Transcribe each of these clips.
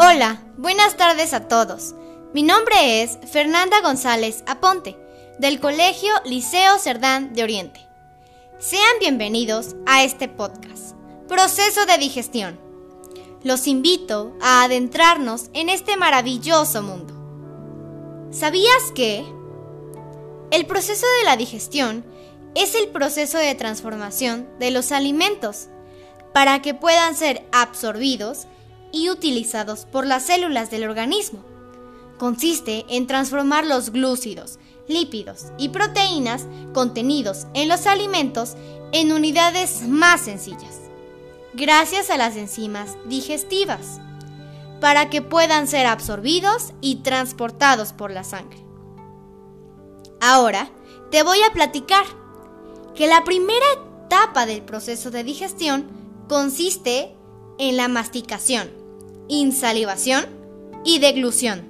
Hola, buenas tardes a todos. Mi nombre es Fernanda González Aponte, del Colegio Liceo Cerdán de Oriente. Sean bienvenidos a este podcast, Proceso de Digestión. Los invito a adentrarnos en este maravilloso mundo. ¿Sabías que el proceso de la digestión es el proceso de transformación de los alimentos para que puedan ser absorbidos y utilizados por las células del organismo. Consiste en transformar los glúcidos, lípidos y proteínas contenidos en los alimentos en unidades más sencillas, gracias a las enzimas digestivas, para que puedan ser absorbidos y transportados por la sangre. Ahora te voy a platicar que la primera etapa del proceso de digestión consiste en la masticación, insalivación y deglución.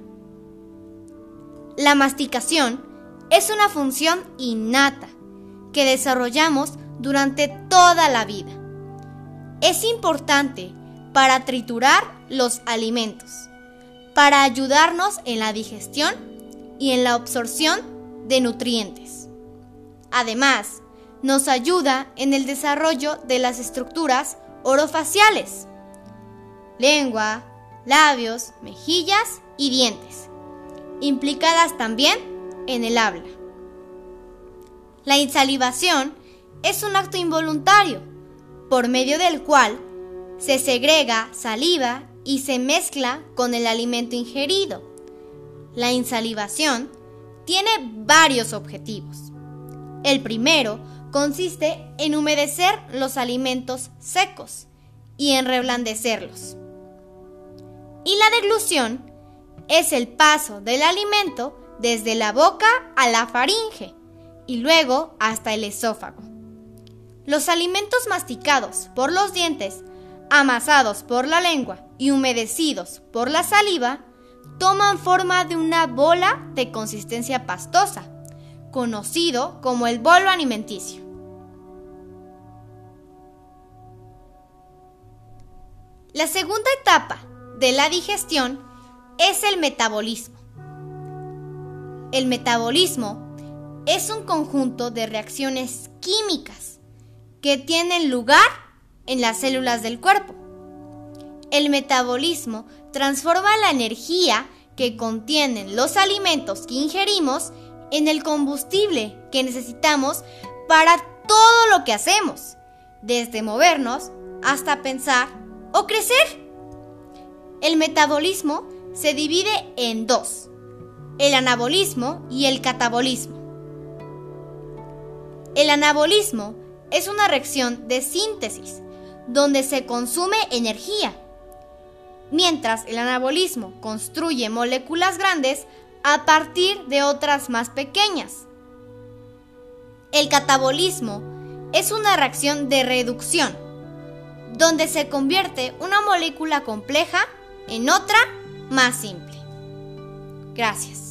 La masticación es una función innata que desarrollamos durante toda la vida. Es importante para triturar los alimentos, para ayudarnos en la digestión y en la absorción de nutrientes. Además, nos ayuda en el desarrollo de las estructuras orofaciales, lengua, labios, mejillas y dientes, implicadas también en el habla. La insalivación es un acto involuntario, por medio del cual se segrega saliva y se mezcla con el alimento ingerido. La insalivación tiene varios objetivos. El primero consiste en humedecer los alimentos secos y en reblandecerlos. Y la deglución es el paso del alimento desde la boca a la faringe y luego hasta el esófago. Los alimentos masticados por los dientes, amasados por la lengua y humedecidos por la saliva toman forma de una bola de consistencia pastosa, conocido como el bolo alimenticio. La segunda etapa de la digestión es el metabolismo. El metabolismo es un conjunto de reacciones químicas que tienen lugar en las células del cuerpo. El metabolismo transforma la energía que contienen los alimentos que ingerimos en el combustible que necesitamos para todo lo que hacemos, desde movernos hasta pensar o crecer. El metabolismo se divide en dos, el anabolismo y el catabolismo. El anabolismo es una reacción de síntesis donde se consume energía, mientras el anabolismo construye moléculas grandes a partir de otras más pequeñas. El catabolismo es una reacción de reducción, donde se convierte una molécula compleja en otra más simple. Gracias.